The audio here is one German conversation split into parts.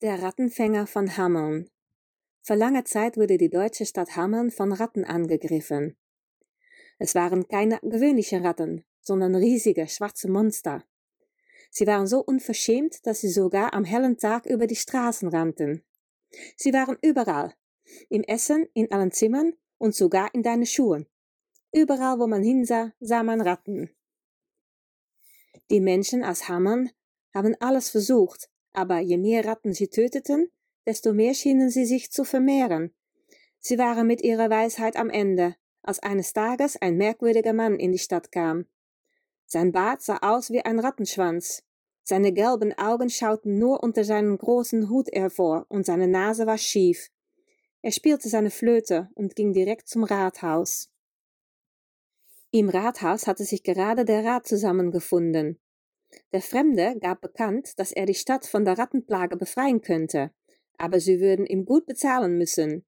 Der Rattenfänger von Hameln. Vor langer Zeit wurde die deutsche Stadt Hameln von Ratten angegriffen. Es waren keine gewöhnlichen Ratten, sondern riesige schwarze Monster. Sie waren so unverschämt, dass sie sogar am hellen Tag über die Straßen rannten. Sie waren überall, im Essen, in allen Zimmern und sogar in deinen Schuhen. Überall, wo man hinsah, sah man Ratten. Die Menschen aus Hameln haben alles versucht, aber je mehr Ratten sie töteten, desto mehr schienen sie sich zu vermehren. Sie waren mit ihrer Weisheit am Ende, als eines Tages ein merkwürdiger Mann in die Stadt kam. Sein Bart sah aus wie ein Rattenschwanz. Seine gelben Augen schauten nur unter seinem großen Hut hervor und seine Nase war schief. Er spielte seine Flöte und ging direkt zum Rathaus. Im Rathaus hatte sich gerade der Rat zusammengefunden. Der Fremde gab bekannt, dass er die Stadt von der Rattenplage befreien könnte, aber sie würden ihm gut bezahlen müssen.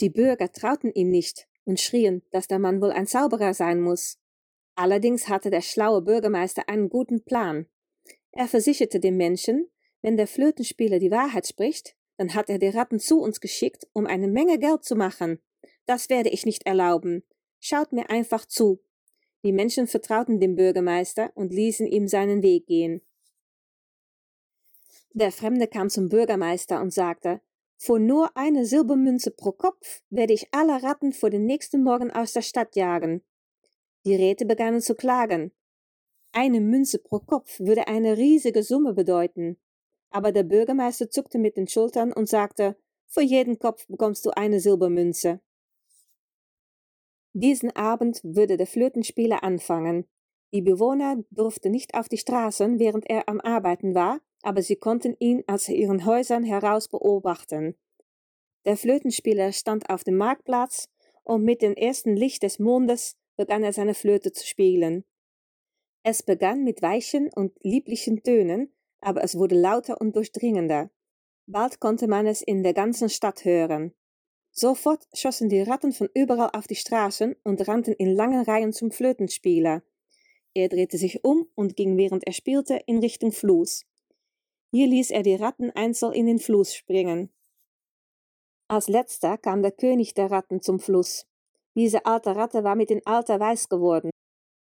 Die Bürger trauten ihm nicht und schrien, dass der Mann wohl ein Zauberer sein muss. Allerdings hatte der schlaue Bürgermeister einen guten Plan. Er versicherte den Menschen, wenn der Flötenspieler die Wahrheit spricht, dann hat er die Ratten zu uns geschickt, um eine Menge Geld zu machen. Das werde ich nicht erlauben. Schaut mir einfach zu. Die Menschen vertrauten dem Bürgermeister und ließen ihm seinen Weg gehen. Der Fremde kam zum Bürgermeister und sagte, für nur eine Silbermünze pro Kopf werde ich alle Ratten vor den nächsten Morgen aus der Stadt jagen. Die Räte begannen zu klagen. Eine Münze pro Kopf würde eine riesige Summe bedeuten. Aber der Bürgermeister zuckte mit den Schultern und sagte, für jeden Kopf bekommst du eine Silbermünze. Diesen Abend würde der Flötenspieler anfangen. Die Bewohner durften nicht auf die Straßen, während er am Arbeiten war, aber sie konnten ihn aus ihren Häusern heraus beobachten. Der Flötenspieler stand auf dem Marktplatz und mit dem ersten Licht des Mondes begann er seine Flöte zu spielen. Es begann mit weichen und lieblichen Tönen, aber es wurde lauter und durchdringender. Bald konnte man es in der ganzen Stadt hören. Sofort schossen die Ratten von überall auf die Straßen und rannten in langen Reihen zum Flötenspieler. Er drehte sich um und ging, während er spielte, in Richtung Fluss. Hier ließ er die Ratten einzeln in den Fluss springen. Als letzter kam der König der Ratten zum Fluss. Diese alte Ratte war mit dem Alter weiß geworden.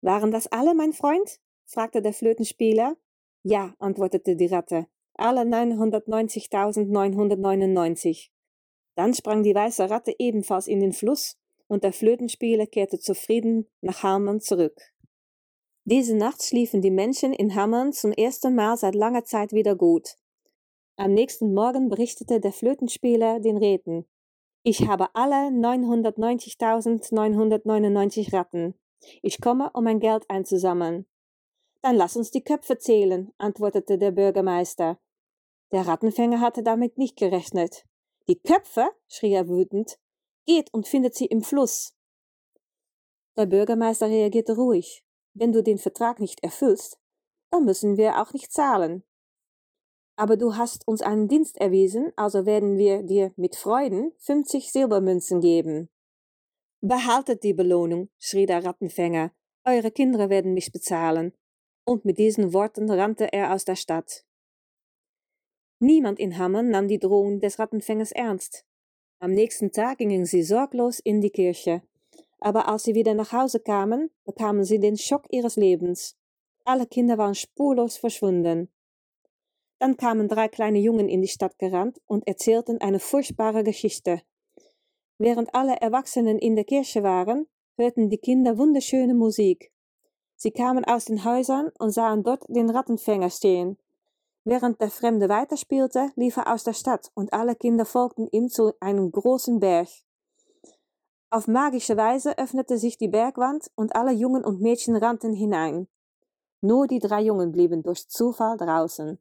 Waren das alle, mein Freund? fragte der Flötenspieler. Ja, antwortete die Ratte. Alle 990.999. Dann sprang die weiße Ratte ebenfalls in den Fluss und der Flötenspieler kehrte zufrieden nach Hameln zurück. Diese Nacht schliefen die Menschen in Hameln zum ersten Mal seit langer Zeit wieder gut. Am nächsten Morgen berichtete der Flötenspieler den Räten. Ich habe alle 990.999 Ratten. Ich komme, um mein Geld einzusammeln. Dann lass uns die Köpfe zählen, antwortete der Bürgermeister. Der Rattenfänger hatte damit nicht gerechnet. Die Köpfe, schrie er wütend, geht und findet sie im Fluss. Der Bürgermeister reagierte ruhig. Wenn du den Vertrag nicht erfüllst, dann müssen wir auch nicht zahlen. Aber du hast uns einen Dienst erwiesen, also werden wir dir mit Freuden 50 Silbermünzen geben. Behaltet die Belohnung, schrie der Rattenfänger. Eure Kinder werden mich bezahlen. Und mit diesen Worten rannte er aus der Stadt. Niemand in Hammern nahm die Drohung des Rattenfängers ernst. Am nächsten Tag gingen sie sorglos in die Kirche. Aber als sie wieder nach Hause kamen, bekamen sie den Schock ihres Lebens. Alle Kinder waren spurlos verschwunden. Dann kamen drei kleine Jungen in die Stadt gerannt und erzählten eine furchtbare Geschichte. Während alle Erwachsenen in der Kirche waren, hörten die Kinder wunderschöne Musik. Sie kamen aus den Häusern und sahen dort den Rattenfänger stehen, Während der Fremde weiterspielte, lief er aus der Stadt und alle Kinder folgten ihm zu einem großen Berg. Auf magische Weise öffnete sich die Bergwand und alle Jungen und Mädchen rannten hinein. Nur die drei Jungen blieben durch Zufall draußen.